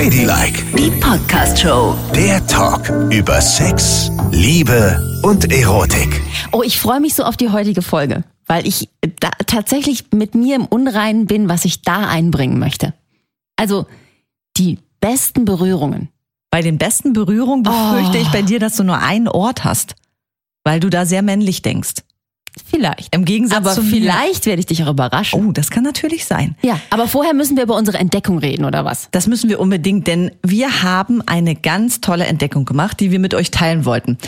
Ladylike, Die Podcast-Show. der Talk über Sex, Liebe und Erotik. Oh, ich freue mich so auf die heutige Folge, weil ich da tatsächlich mit mir im Unreinen bin, was ich da einbringen möchte. Also die besten Berührungen. Bei den besten Berührungen befürchte ich bei dir, dass du nur einen Ort hast, weil du da sehr männlich denkst. Vielleicht. Im Gegensatz aber zu vielleicht werde ich dich auch überraschen. Oh, das kann natürlich sein. Ja, aber vorher müssen wir über unsere Entdeckung reden, oder was? Das müssen wir unbedingt, denn wir haben eine ganz tolle Entdeckung gemacht, die wir mit euch teilen wollten.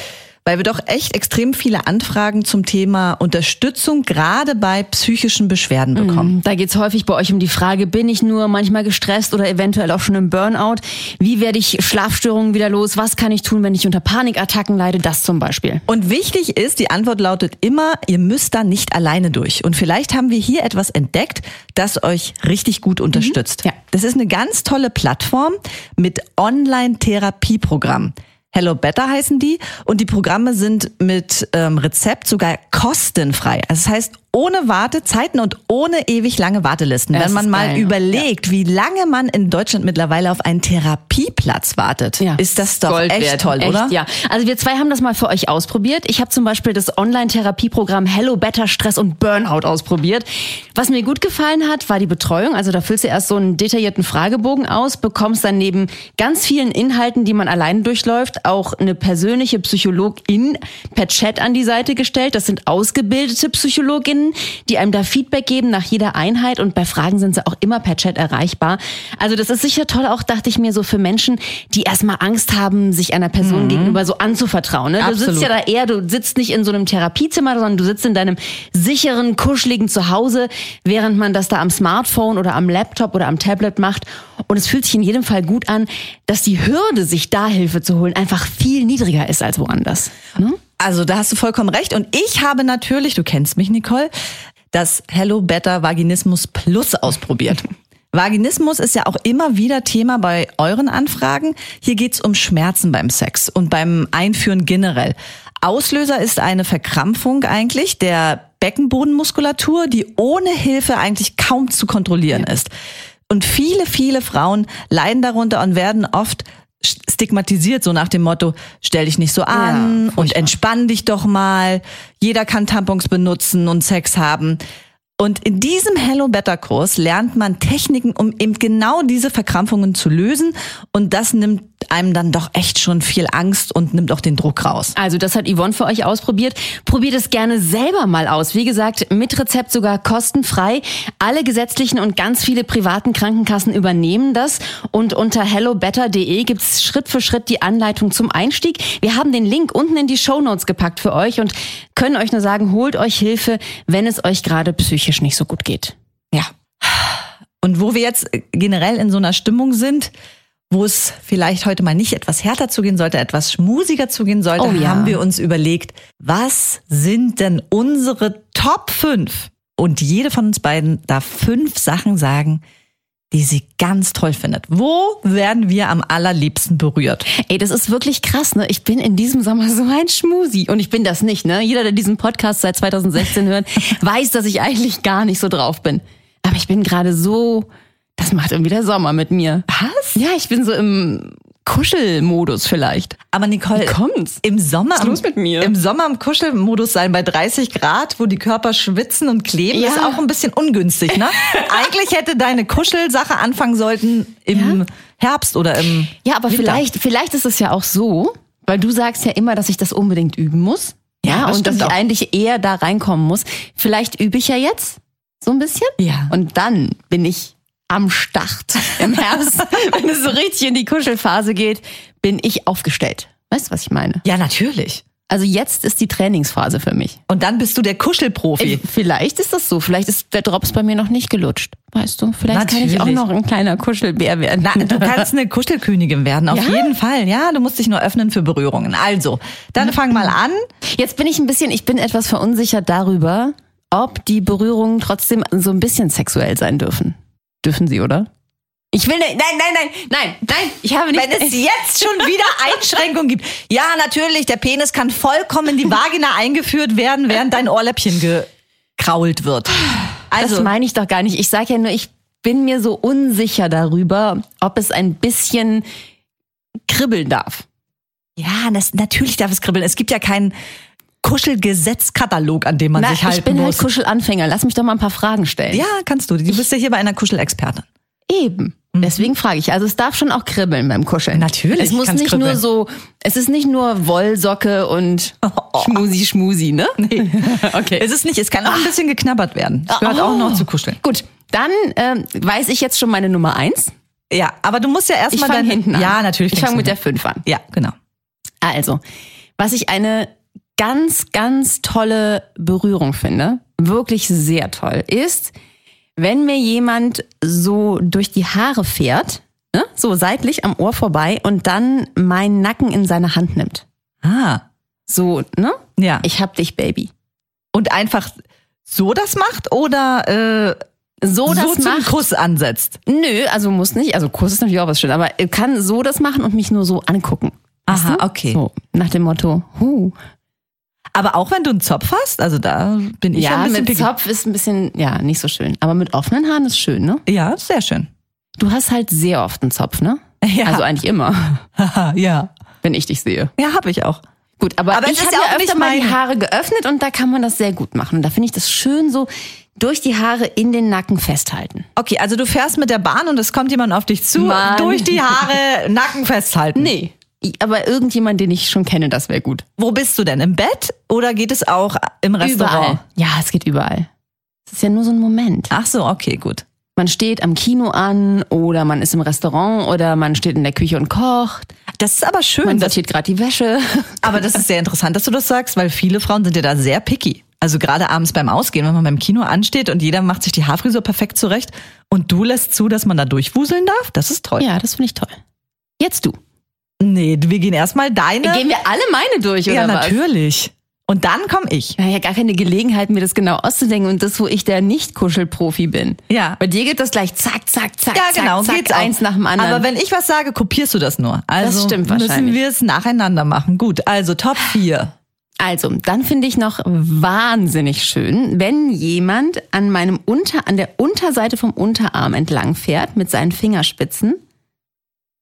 Weil wir doch echt extrem viele Anfragen zum Thema Unterstützung gerade bei psychischen Beschwerden bekommen. Da geht's häufig bei euch um die Frage, bin ich nur manchmal gestresst oder eventuell auch schon im Burnout? Wie werde ich Schlafstörungen wieder los? Was kann ich tun, wenn ich unter Panikattacken leide? Das zum Beispiel. Und wichtig ist, die Antwort lautet immer, ihr müsst da nicht alleine durch. Und vielleicht haben wir hier etwas entdeckt, das euch richtig gut unterstützt. Ja. Das ist eine ganz tolle Plattform mit Online-Therapieprogrammen. Hello Better heißen die und die Programme sind mit ähm, Rezept sogar kostenfrei. Also das heißt ohne Wartezeiten und ohne ewig lange Wartelisten. Das Wenn man mal geil, überlegt, wie lange man in Deutschland mittlerweile auf einen Therapieplatz wartet, Ja. ist das doch Gold echt wert. toll, echt, oder? Ja. Also wir zwei haben das mal für euch ausprobiert. Ich habe zum Beispiel das Online-Therapieprogramm Hello Better Stress und Burnout ausprobiert. Was mir gut gefallen hat, war die Betreuung. Also da füllst du erst so einen detaillierten Fragebogen aus, bekommst dann neben ganz vielen Inhalten, die man alleine durchläuft, auch eine persönliche Psychologin per Chat an die Seite gestellt. Das sind ausgebildete Psychologinnen, die einem da Feedback geben nach jeder Einheit und bei Fragen sind sie auch immer per Chat erreichbar. Also das ist sicher toll, auch dachte ich mir so für Menschen, die erstmal Angst haben, sich einer Person gegenüber so anzuvertrauen. Ne? Du Absolut. sitzt ja da eher, du sitzt nicht in so einem Therapiezimmer, sondern du sitzt in deinem sicheren, kuscheligen Zuhause, während man das da am Smartphone oder am Laptop oder am Tablet macht. Und es fühlt sich in jedem Fall gut an, dass die Hürde, sich da Hilfe zu holen, einfach viel niedriger ist als woanders. Ne? Also da hast du vollkommen recht. Und ich habe natürlich, du kennst mich, Nicole, das Hello Better Vaginismus Plus ausprobiert. Vaginismus ist ja auch immer wieder Thema bei euren Anfragen. Hier geht's um Schmerzen beim Sex und beim Einführen generell. Auslöser ist eine Verkrampfung eigentlich der Beckenbodenmuskulatur, die ohne Hilfe eigentlich kaum zu kontrollieren ist. Und viele, viele Frauen leiden darunter und werden oft stigmatisiert, so nach dem Motto, stell dich nicht so an und entspann dich doch mal. Jeder kann Tampons benutzen und Sex haben. Und in diesem Hello Better Kurs lernt man Techniken, um eben genau diese Verkrampfungen zu lösen. Und das nimmt einem dann doch echt schon viel Angst und nimmt auch den Druck raus. Also das hat Yvonne für euch ausprobiert. Probiert es gerne selber mal aus. Wie gesagt, mit Rezept sogar kostenfrei. Alle gesetzlichen und ganz viele privaten Krankenkassen übernehmen das. Und unter hellobetter.de gibt's Schritt für Schritt die Anleitung zum Einstieg. Wir haben den Link unten in die Shownotes gepackt für euch und können euch nur sagen, holt euch Hilfe, wenn es euch gerade psychisch nicht so gut geht. Ja. Und wo wir jetzt generell in so einer Stimmung sind, wo es vielleicht heute mal nicht etwas härter zugehen sollte, etwas schmusiger zugehen sollte, Oh ja. haben wir uns überlegt, was sind denn unsere Top 5? Und jede von uns beiden darf fünf Sachen sagen, die sie ganz toll findet. Wo werden wir am allerliebsten berührt? Ey, das ist wirklich krass, ne? Ich bin in diesem Sommer so ein Schmusi. Und ich bin das nicht, ne? Jeder, der diesen Podcast seit 2016 hört, weiß, dass ich eigentlich gar nicht so drauf bin. Aber ich bin gerade so, das macht irgendwie der Sommer mit mir. Was? Ja, ich bin so im Kuschelmodus vielleicht. Aber Nicole, Wie kommt's? im Sommer, Was ist los mit mir? im Sommer im Kuschelmodus sein bei 30 Grad, wo die Körper schwitzen und kleben, Ja. ist auch ein bisschen ungünstig, ne? Eigentlich hätte deine Kuschelsache anfangen sollten im Herbst oder im Ja, aber Winter. vielleicht, vielleicht ist es ja auch so, weil du sagst ja immer, dass ich das unbedingt üben muss. Ja, das und dass ich auch. eigentlich eher da reinkommen muss. Vielleicht übe ich ja jetzt so ein bisschen. Ja. Und dann bin ich am Start im Herbst. Wenn es so richtig in die Kuschelphase geht, bin ich aufgestellt. Weißt du, was ich meine? Ja, natürlich. Also jetzt ist die Trainingsphase für mich. Und dann bist du der Kuschelprofi. Vielleicht ist das so. Vielleicht ist der Drops bei mir noch nicht gelutscht. Weißt du? Vielleicht kann ich auch Natürlich. noch ein kleiner Kuschelbär werden. Na, du kannst eine Kuschelkönigin werden, auf Ja? jeden Fall. Ja, du musst dich nur öffnen für Berührungen. Also, dann fang mal an. Jetzt bin ich ein bisschen, ich bin etwas verunsichert darüber, ob die Berührungen trotzdem so ein bisschen sexuell sein dürfen. Dürfen sie, oder? Ich will nicht, nein, nein, nein, nein, nein, ich habe nicht. Wenn es jetzt schon wieder Einschränkungen gibt. Ja, natürlich, der Penis kann vollkommen in die Vagina eingeführt werden, während dein Ohrläppchen gekrault wird. das Also, meine ich doch gar nicht. Ich sage ja nur, ich bin mir so unsicher darüber, ob es ein bisschen kribbeln darf. Ja, das, natürlich darf es kribbeln. Es gibt ja keinen Kuschelgesetzkatalog, an dem man Na, sich halten ich bin muss. halt Kuschelanfänger. Lass mich doch mal ein paar Fragen stellen. ja, kannst du. Du bist ja hier bei einer Kuschelexpertin. Eben. Deswegen frage ich. Also es darf schon auch kribbeln beim Kuscheln. Natürlich Es muss nicht kribbeln. nur so, es ist nicht nur Wollsocke und Schmusi Schmusi, ne? okay. Es ist nicht, es kann auch ein bisschen geknabbert werden. Das gehört auch noch zu kuscheln. Gut, dann ähm, weiß ich jetzt schon meine Nummer eins. Ja, aber du musst ja Ich erstmal dein hinten an. Ja, natürlich. Ich fange mit der fünf an. Ja, genau. Also, was ich eine ganz, ganz tolle Berührung finde, wirklich sehr toll, ist, wenn mir jemand so durch die Haare fährt, ne, so seitlich am Ohr vorbei und dann meinen Nacken in seine Hand nimmt. Ah, So, ne? ja. Ich hab dich, Baby. Und einfach so das macht oder äh, So, so das zum macht. Kuss ansetzt? Nö, also muss nicht. Also Kuss ist natürlich auch was schön, aber er kann so das machen und mich nur so angucken. Aha, okay. So, nach dem Motto, huh. Aber auch wenn du einen Zopf hast, also da bin ich ja, Ja, ein bisschen mit. Zopf ist ein bisschen, ja, nicht so schön. Aber mit offenen Haaren ist schön, ne? Ja, sehr schön. Du hast halt sehr oft einen Zopf, ne? Ja. Also eigentlich immer, Haha, ja. wenn ich dich sehe. Ja, habe ich auch. Gut, aber, Aber ich habe ja ja auch öfter mal die. Haare geöffnet und da kann man das sehr gut machen. Und da finde ich das schön so durch die Haare in den Nacken festhalten. Okay, also du fährst mit der Bahn und es kommt jemand auf dich zu, Mann. durch die Haare, Nacken festhalten. Nee. Aber irgendjemand, den ich schon kenne, das wäre gut. Wo bist du denn? Im Bett oder geht es auch im Restaurant? Überall. Ja, es geht überall. Es ist ja nur so ein Moment. Ach so, okay, gut. Man steht am Kino an oder man ist im Restaurant oder man steht in der Küche und kocht. Das ist aber schön. Man sortiert gerade die Wäsche. aber das ist sehr interessant, dass du das sagst, weil viele Frauen sind ja da sehr picky. Also gerade abends beim Ausgehen, wenn man beim Kino ansteht und jeder macht sich die Haarfrisur perfekt zurecht und du lässt zu, dass man da durchwuseln darf, das ist toll. Ja, das finde ich toll. Jetzt du. Nee, wir gehen erstmal deine. Gehen wir alle meine durch, oder ja, was? natürlich. Und dann komme ich. Ich habe ja gar keine Gelegenheit, mir das genau auszudenken und das, wo ich der Nicht-Kuschelprofi bin. Ja. Bei dir geht das gleich zack, zack, zack, Ja, zack, genau, zack, geht's auch. eins nach dem anderen. Aber wenn ich was sage, kopierst du das nur. Also stimmt müssen wahrscheinlich. wir es nacheinander machen. Gut, also Top 4. Also, dann finde ich noch wahnsinnig schön, wenn jemand an meinem Unter, an der Unterseite vom Unterarm entlang fährt mit seinen Fingerspitzen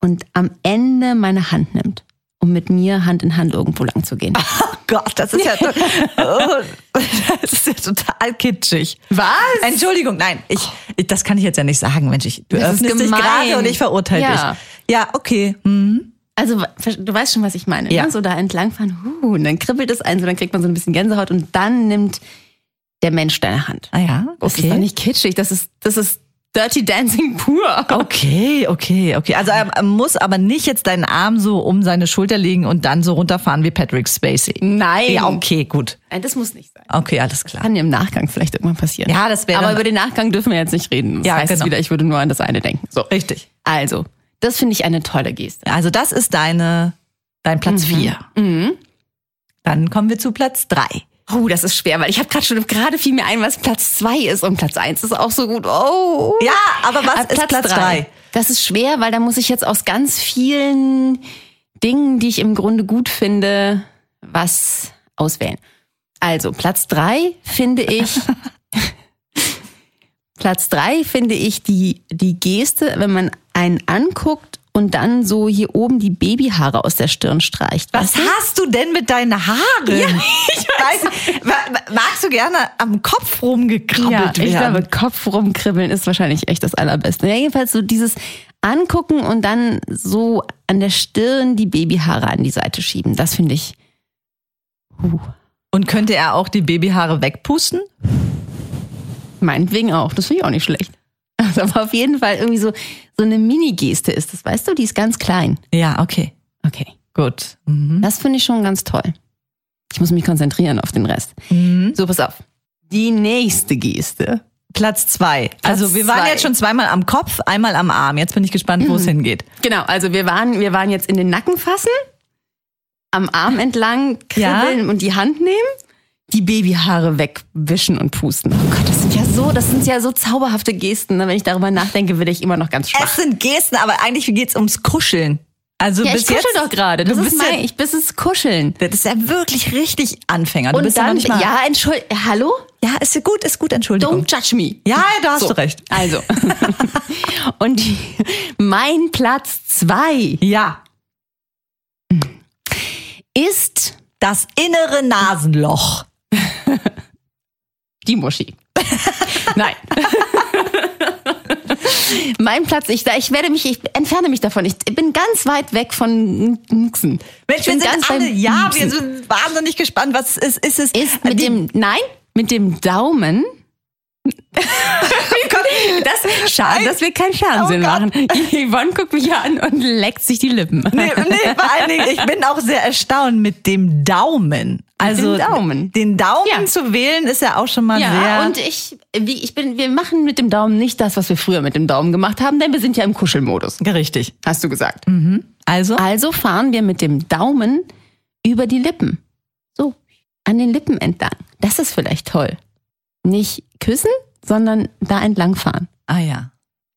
und am Ende meine Hand nimmt, um mit mir Hand in Hand irgendwo lang zu gehen. Oh Gott, das ist ja, oh, das ist ja total kitschig. Was? Entschuldigung, nein, ich, ich, das kann ich jetzt ja nicht sagen, Mensch. Ich, du Das öffnest dich gerade und ich verurteile Ja. dich. Ja, okay. Hm. Also, du weißt schon, was ich meine. Ja. Ne? So da entlangfahren, huh, und dann kribbelt es ein, so dann kriegt man so ein bisschen Gänsehaut und dann nimmt der Mensch deine Hand. Ah ja, Das ist okay. doch nicht kitschig, das ist, das ist Dirty Dancing pur. Okay, okay, okay. Also er muss aber nicht jetzt deinen Arm so um seine Schulter legen und dann so runterfahren wie Patrick Spacey. Nein. Ja, okay, gut. Nein, das muss nicht sein. Okay, alles klar. Kann im Nachgang vielleicht irgendwann passieren. Ja, das wäre Aber über den Nachgang dürfen wir jetzt nicht reden. Das Ja, heißt genau. wieder, ich würde nur an das eine denken. So. Richtig. Also, das finde ich eine tolle Geste. Also das ist deine, dein Platz vier. Dann kommen wir zu Platz drei. Oh, das ist schwer, weil ich habe gerade schon gerade fiel mir ein, was Platz zwei ist und Platz eins ist auch so gut. Oh. Ja, aber was Äh, ist Platz drei? Das ist schwer, weil da muss ich jetzt aus ganz vielen Dingen, die ich im Grunde gut finde, was auswählen. Also, Platz drei finde ich. Platz drei finde ich die, die Geste, wenn man einen anguckt und dann so hier oben die Babyhaare aus der Stirn streicht. Was Weißt du? hast du denn mit deinen Haaren? Ja, ich weiß. wa- magst du gerne am Kopf rumgekrabbelt Ja, ich werden? glaube, Kopf rumkribbeln ist wahrscheinlich echt das Allerbeste. Ja, jedenfalls so dieses Angucken und dann so an der Stirn die Babyhaare an die Seite schieben. Das finde ich. Huh. Und könnte er auch die Babyhaare wegpusten? Meinetwegen auch. Das finde ich auch nicht schlecht. Also, aber auf jeden Fall irgendwie so, so eine Mini-Geste ist das, weißt du? Die ist ganz klein. Ja, okay. Okay. Gut. Mhm. Das finde ich schon ganz toll. Ich muss mich konzentrieren auf den Rest. Mhm. So, pass auf. Die nächste Geste. Platz zwei. also wir waren zwei. jetzt schon zweimal am Kopf, einmal am Arm. Jetzt bin ich gespannt, wo es hingeht. Genau, also wir waren, wir waren jetzt in den Nacken fassen, am Arm entlang kribbeln und die Hand nehmen, die Babyhaare wegwischen und pusten. Oh Gott, das sind ja so, das sind ja so zauberhafte Gesten. ne? Wenn ich darüber nachdenke, werde ich immer noch ganz schwach. Es sind Gesten, aber eigentlich geht's ums Kuscheln. Also Ja, bis ich kuschel jetzt, doch gerade. Das du ist bist mein, ja, ich bis es kuscheln. das ist ja wirklich richtig Anfänger. Du Und bist ja, noch dann, nicht mal, ja, entschuld, hallo? ja, ist ja gut, ist gut, Entschuldigung. Don't judge me. Ja, da hast So, du recht. Also. Und die, mein Platz zwei Ja, ist das innere Nasenloch. die Muschi. Nein. mein Platz, ich, ich werde mich, ich entferne mich davon. Ich bin ganz weit weg von Nixen. Mensch, wir sind alle, ja, wir sind wahnsinnig gespannt, was es ist. Ist es ist mit dem, nein, mit dem Daumen. Das, schade, dass wir kein Fernsehen Oh machen. Yvonne guckt mich an und leckt sich die Lippen. Nee, nee, vor allen Dingen, ich bin auch sehr erstaunt mit dem Daumen. Also dem Daumen. den Daumen Ja. zu wählen ist ja auch schon mal Ja, sehr. und ich, wie, ich bin, wir machen mit dem Daumen nicht das, was wir früher mit dem Daumen gemacht haben, denn wir sind ja im Kuschelmodus. richtig. Hast du gesagt. Also Also fahren wir mit dem Daumen über die Lippen. So, an den Lippen entlang. Das ist vielleicht toll. Nicht küssen, sondern da entlang fahren. ah ja.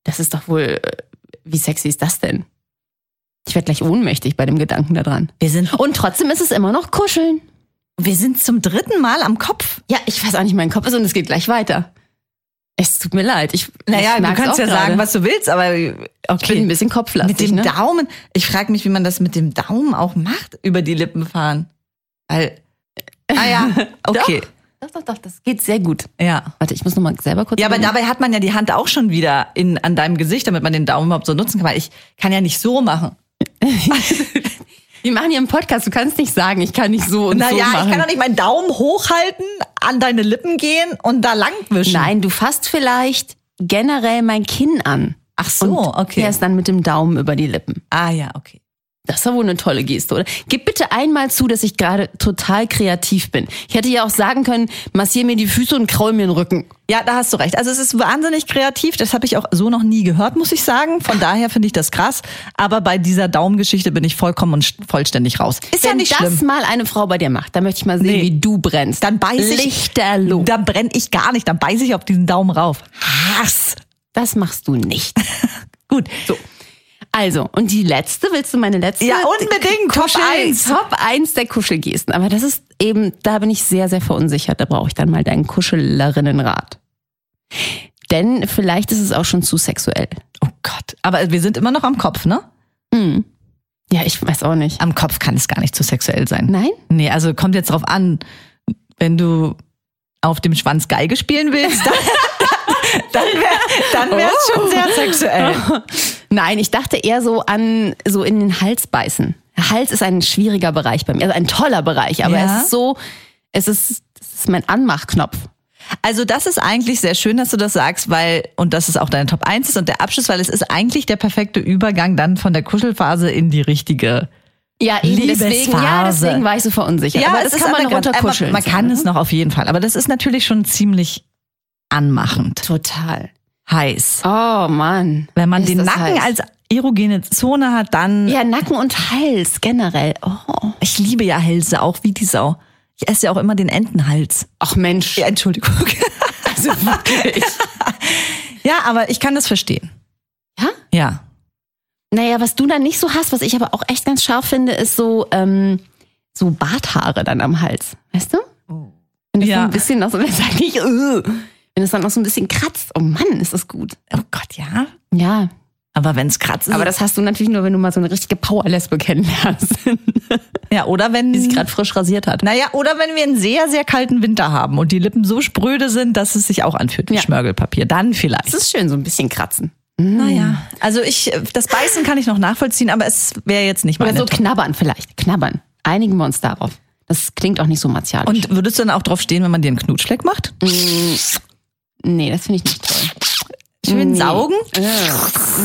Das ist doch wohl, äh, wie sexy ist das denn? Ich werde gleich ohnmächtig bei dem Gedanken daran. Wir sind Und trotzdem ist es immer noch kuscheln. wir sind zum dritten Mal am Kopf. Ja, ich weiß auch nicht, mein Kopf ist und es geht gleich weiter. Es tut mir leid. Ich, Naja, ich du kannst ja gerade. sagen, was du willst, aber Ich bin okay. ein bisschen kopflastig. Mit dem ne? Daumen. Ich frage mich, wie man das mit dem Daumen auch macht, über die Lippen fahren. Weil, ah ja, okay. Doch, doch, doch, das geht sehr gut. Ja. Warte, ich muss noch mal selber kurz. Ja, aber dabei hat man ja die Hand auch schon wieder in, an deinem Gesicht, damit man den Daumen überhaupt so nutzen kann. Weil ich kann ja nicht so machen. Wir machen hier einen Podcast, du kannst nicht sagen, ich kann nicht so und so Naja, machen. ich kann doch nicht meinen Daumen hochhalten, an deine Lippen gehen und da langwischen. Nein, du fasst vielleicht generell mein Kinn an. Ach so, und okay. fährst dann mit dem Daumen über die Lippen. Ah ja, okay. Das war wohl eine tolle Geste, oder? Gib bitte einmal zu, dass ich gerade total kreativ bin. Ich hätte ja auch sagen können, massier mir die Füße und kraul mir den Rücken. Ja, da hast du recht. Also es ist wahnsinnig kreativ. Das habe ich auch so noch nie gehört, muss ich sagen. Von daher finde ich das krass. Aber bei dieser Daumengeschichte bin ich vollkommen und vollständig raus. Ist ja Wenn nicht das schlimm. mal eine Frau bei dir macht, dann möchte ich mal sehen, Nee. wie du brennst. Dann beiß ich. Lichterloh. Da brenne ich gar nicht. Dann beiße ich auf diesen Daumen rauf. Hass. Das machst du nicht. Gut. So. Also, und die letzte, willst du meine letzte? Ja, unbedingt. Top Kuschel, eins. Top 1 der Kuschelgesten. Aber das ist eben, da bin ich sehr, sehr verunsichert. Da brauche ich dann mal deinen Kuschelerinnenrat. Denn vielleicht ist es auch schon zu sexuell. Oh Gott. Aber wir sind immer noch am Kopf, ne? Hm. Ja, ich weiß auch nicht. Am Kopf kann es gar nicht zu sexuell sein. Nein? Nee, also kommt jetzt drauf an, wenn du auf dem Schwanz Geige spielen willst, dann, dann wäre dann wär's schon sehr sexuell. Nein, ich dachte eher so an so in den Hals beißen. Hals ist ein schwieriger Bereich bei mir, also ein toller Bereich, aber Ja. es ist so, es ist, das ist mein Anmachknopf. Also das ist eigentlich sehr schön, dass du das sagst, weil, und das ist auch deine Top 1 ist und der Abschluss, weil es ist eigentlich der perfekte Übergang dann von der Kuschelphase in die richtige. Ja, eben deswegen, ja, deswegen war ich so verunsichert. aber es das kann man noch aber runterkuscheln. Man, man kann es noch auf jeden Fall, aber das ist natürlich schon ziemlich anmachend. Total. Heiß. Oh Mann. Wenn man Ist den Nacken heiß. als erogene Zone hat, dann. Ja, Nacken und Hals generell. Oh. Ich liebe ja Hälse auch wie die Sau. Ich esse ja auch immer den Entenhals. Ach Mensch. Ja, Entschuldigung. Also wirklich. ja, aber ich kann das verstehen. Ja? Ja. Naja, was du dann nicht so hast, was ich aber auch echt ganz scharf finde, ist so, ähm, so Barthaare dann am Hals. Weißt du? Wenn das Ja. so ein bisschen noch so, das sag ich, äh, wenn es dann noch so ein bisschen kratzt. Oh Mann, ist das gut. Oh Gott, ja. Ja. Aber wenn es kratzt, Aber das hast du natürlich nur, wenn du mal so eine richtige Powerlesbe kennenlernst, ja, oder wenn die sich gerade frisch rasiert hat. Naja, oder wenn wir einen sehr, sehr kalten Winter haben und die Lippen so spröde sind, dass es sich auch anfühlt wie Ja. Schmörgelpapier. Dann vielleicht. Das ist schön, so ein bisschen kratzen. naja. Also ich, das Beißen kann ich noch nachvollziehen, aber es wäre jetzt nicht Oder meine so Top. knabbern vielleicht. Knabbern. Einigen wir uns darauf. Das klingt auch nicht so martialisch. Und würdest du dann auch drauf stehen, wenn man dir einen Knutschleck macht? Nee, das finde ich nicht toll. Schön Nee. saugen? Äh,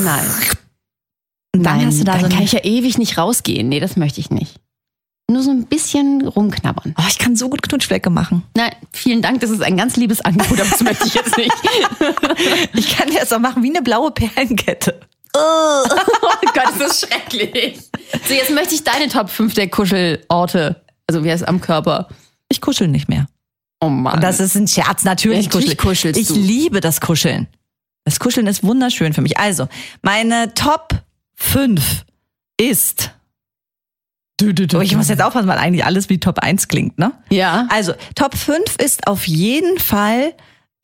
nein. Und dann Nein, hast du da dann so kann ich ja ewig nicht rausgehen. Nee, das möchte ich nicht. Nur so ein bisschen rumknabbern. oh, ich kann so gut Knutschflecke machen. Nein, vielen Dank, das ist ein ganz liebes Angebot, aber das möchte ich jetzt nicht. Ich kann das auch machen wie eine blaue Perlenkette. Oh Gott, ist das schrecklich. So, jetzt möchte ich deine Top 5 der Kuschelorte. Also wie heißt es am Körper? Ich kuschel nicht mehr. Oh Mann. Und das ist ein Scherz, natürlich, Natürlich kuschel. kuschelst Ich du. liebe das Kuscheln. Das Kuscheln ist wunderschön für mich. Also, meine Top 5 ist. Oh, ich muss jetzt aufpassen, weil eigentlich alles wie Top 1 klingt, ne? Ja. Also, Top 5 ist auf jeden Fall,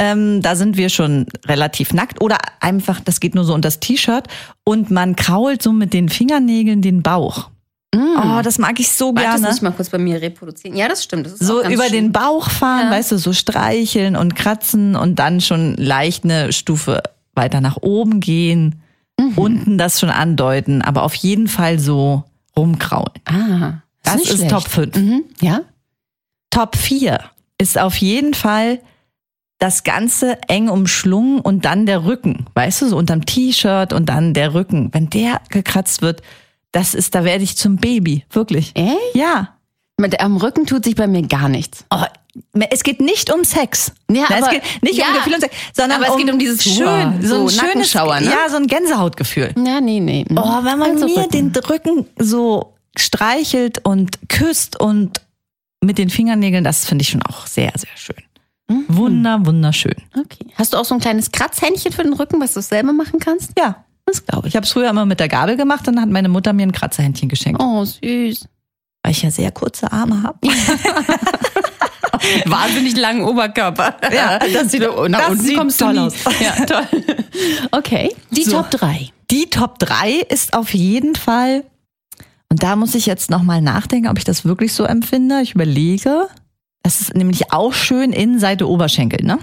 ähm, da sind wir schon relativ nackt oder einfach, das geht nur so unter das T-Shirt und man krault so mit den Fingernägeln den Bauch. Oh, das mag ich so Warte, das gerne. muss ich mal kurz bei mir reproduzieren. Ja, das stimmt. Das so über schön. den Bauch fahren, Ja. weißt du, so streicheln und kratzen und dann schon leicht eine Stufe weiter nach oben gehen, Mhm. unten das schon andeuten, aber auf jeden Fall so rumkraulen. Ah, Das nicht ist schlecht. Top 5. Mhm. Ja? Top 4 ist auf jeden Fall das Ganze eng umschlungen und dann der Rücken. Weißt du, so unterm T-Shirt und dann der Rücken. Wenn der gekratzt wird, das ist, da werde ich zum Baby. Wirklich. Echt? Ja. Mit, am Rücken tut sich bei mir gar nichts. Oh, es geht nicht um Sex. Ja, aber- es geht nicht ja, um Gefühl und Sex, sondern aber es um, geht um dieses schön, Wow, so ein so schönes, Nackenschauer, ne? ja, so ein Gänsehautgefühl. Ja, nee, nee. Oh, wenn man Also mir Rücken. den Rücken so streichelt und küsst und mit den Fingernägeln, das finde ich schon auch sehr, sehr schön. Mhm. Wunder, wunderschön. Okay. Hast du auch so ein kleines Kratzhändchen für den Rücken, was du selber machen kannst? Ja, Das glaube ich habe es früher immer mit der Gabel gemacht und dann hat meine Mutter mir ein Kratzerhändchen geschenkt, Oh, süß. weil ich ja sehr kurze Arme habe. Wahnsinnig langen Oberkörper. Ja, das sieht- nach das unten sieht kommst toll aus. Ja, toll. Okay. Die So. Top 3. Die Top 3 ist auf jeden Fall, und da muss ich jetzt nochmal nachdenken, ob ich das wirklich so empfinde. Ich überlege. Das ist nämlich auch schön Innenseite Oberschenkel, ne?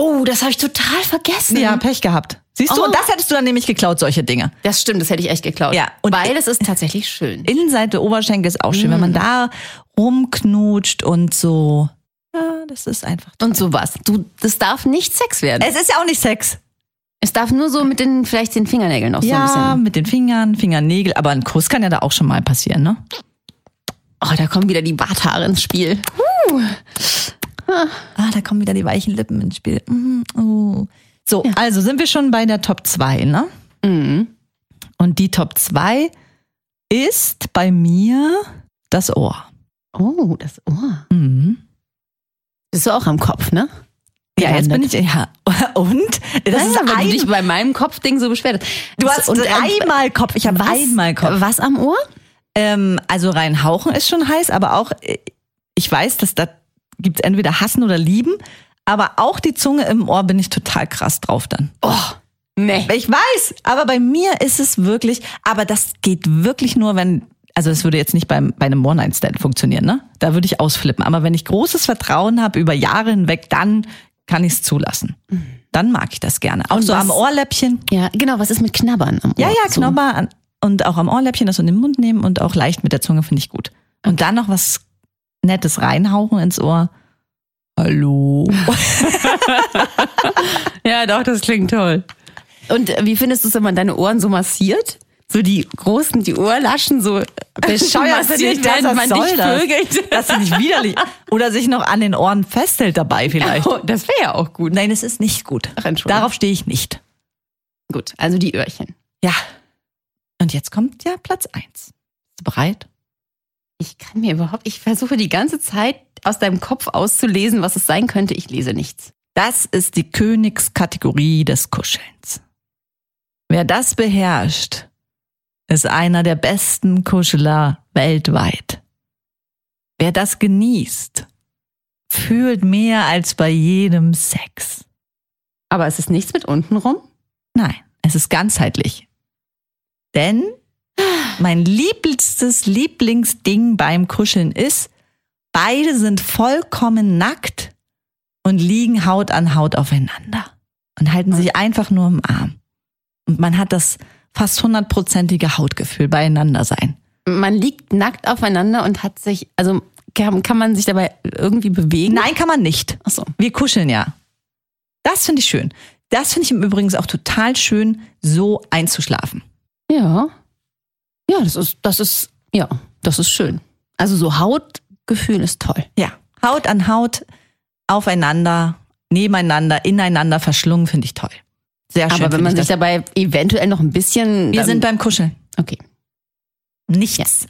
Oh, das habe ich total vergessen. Ja, Pech gehabt. Siehst du, Oh. und das hättest du dann nämlich geklaut, solche Dinge. Das stimmt, das hätte ich echt geklaut. Ja, und- Weil das ist tatsächlich schön. Innenseite Oberschenkel ist auch schön, wenn man da rumknutscht und so. Ja, das ist einfach. Und sowas. Du, das darf nicht Sex werden. Es ist ja auch nicht Sex. Es darf nur so mit den, vielleicht den Fingernägeln auch so ein ja, bisschen. mit den Fingern, Fingernägel, aber ein Kuss kann ja da auch schon mal passieren, ne? Oh, da kommen wieder die Barthaare ins Spiel. Ah, da kommen wieder die weichen Lippen ins Spiel. Mhm, oh. So, also sind wir schon bei der Top 2, ne? Mhm. Und die Top 2 ist bei mir das Ohr. Oh, das Ohr. Mhm. Bist du auch am Kopf, ne? Ja, jetzt bin ich, ja. Und? Das Das ist ist, weil ein, du dich bei meinem Kopfding so beschwert du hast Und, einmal Kopf. Ich habe einmal Kopf. Was am Ohr? Ähm, also rein hauchen ist schon heiß, aber auch, äh, ich weiß, dass da gibt's entweder hassen oder lieben, aber auch die Zunge im Ohr bin ich total krass drauf dann. Oh, nee. Ich weiß, aber bei mir ist es wirklich, aber das geht wirklich nur, wenn, also das würde jetzt nicht beim, bei einem One-Night-Stand funktionieren, ne? Da würde ich ausflippen. Aber wenn ich großes Vertrauen habe über Jahre hinweg, dann kann ich es zulassen. Dann mag ich das gerne. Auch Und so was- am Ohrläppchen. Ja, genau, was ist mit Knabbern am Ohr? Ja, ja, So. Knobber an, und auch am Ohrläppchen das in den Mund nehmen und auch leicht mit der Zunge finde ich gut. Und dann noch was Nettes reinhauchen ins Ohr. Hallo. Ja, doch, das klingt toll. Und äh, wie findest du es, wenn man deine Ohren so massiert? So die großen, die Ohrlaschen so Bescheuert das, während was man dich das? vögelt. Das finde ich widerlich. Oder sich noch an den Ohren festhält dabei vielleicht. Oh, das wäre ja auch gut. Nein, es ist nicht gut. Ach, Entschuldigung. Darauf stehe ich nicht. Gut, also die Öhrchen. Ja. Und jetzt kommt ja Platz eins. Bist du bereit? Ich kann mir überhaupt, ich versuche die ganze Zeit aus deinem Kopf auszulesen, was es sein könnte. Ich lese nichts. Das ist die Königskategorie des Kuschelns. Wer das beherrscht, ist einer der besten Kuscheler weltweit. Wer das genießt, fühlt mehr als bei jedem Sex. Aber es ist nichts mit unten rum. Nein, es ist ganzheitlich. Denn mein lieblichstes Lieblingsding beim Kuscheln ist, beide sind vollkommen nackt und liegen Haut an Haut aufeinander und halten sich einfach nur im Arm. Und man hat das fast hundertprozentige Hautgefühl beieinander sein. Man liegt nackt aufeinander und hat sich, also kann, kann man sich dabei irgendwie bewegen? Nein, kann man nicht. Ach so. Wir kuscheln ja. Das finde ich schön. Das finde ich im Übrigen auch total schön, so einzuschlafen. Ja. Ja, das ist, das ist, ja, das ist schön. Also so Hautgefühl ist toll. Ja, Haut an Haut, aufeinander, nebeneinander, ineinander verschlungen, finde ich toll. Sehr schön. Aber wenn man ich sich dabei eventuell noch ein bisschen. Wir sind beim Kuscheln. Okay. Nichts.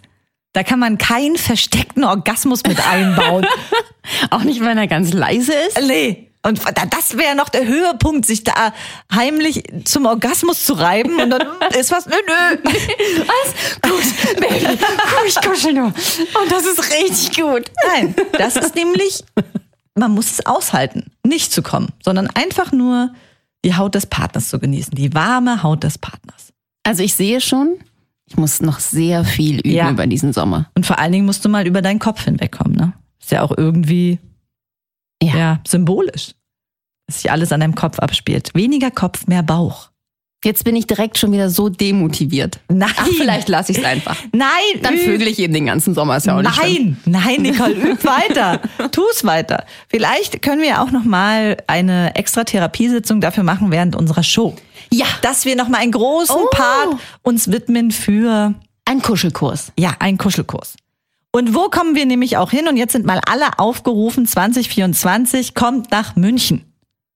Da kann man keinen versteckten Orgasmus mit einbauen. Auch nicht, wenn er ganz leise ist. nee. Und da- das wäre noch der Höhepunkt, sich da heimlich zum Orgasmus zu reiben und dann ist was, nö, nö. Was? Gut, Baby, ich kuschel nur. Und das ist richtig gut. Nein, das ist nämlich, man muss es aushalten, nicht zu kommen, sondern einfach nur die Haut des Partners zu genießen, die warme Haut des Partners. Also ich sehe schon, ich muss noch sehr viel üben Ja. über diesen Sommer. Und vor allen Dingen musst du mal über deinen Kopf hinwegkommen, ne? Ist ja auch irgendwie Ja. ja, symbolisch, dass sich alles an deinem Kopf abspielt. Weniger Kopf, mehr Bauch. Jetzt bin ich direkt schon wieder so demotiviert. Nein. Ach, vielleicht lasse ich es einfach. Nein, Dann üb. vögel ich eben den ganzen Sommer, ist ja auch nicht schlimm. Nein, nein, Nicole, üb weiter. Tu's weiter. Vielleicht können wir ja auch noch mal eine extra Therapiesitzung dafür machen während unserer Show. Ja, Dass wir noch mal einen großen Oh. Part uns widmen für ein Kuschelkurs. ja, einen Kuschelkurs. Und wo kommen wir nämlich auch hin? Und jetzt sind mal alle aufgerufen, 2024 kommt nach München.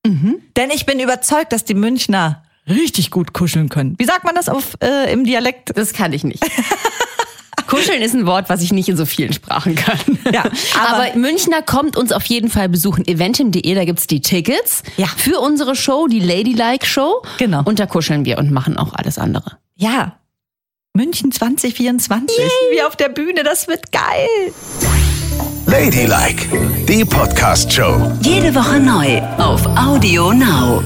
Denn ich bin überzeugt, dass die Münchner richtig gut kuscheln können. Wie sagt man das auf, äh, im Dialekt? Das kann ich nicht. Kuscheln ist ein Wort, was ich nicht in so vielen Sprachen kann. Ja, aber- aber, Münchner kommt uns auf jeden Fall besuchen. Eventim.de, da gibt's die Tickets Ja. für unsere Show, die Ladylike Show. Genau. Und da kuscheln wir und machen auch alles andere. Ja. München 2024. Wie auf der Bühne, das wird geil. Ladylike, die Podcast-Show. Jede Woche neu auf Audio Now.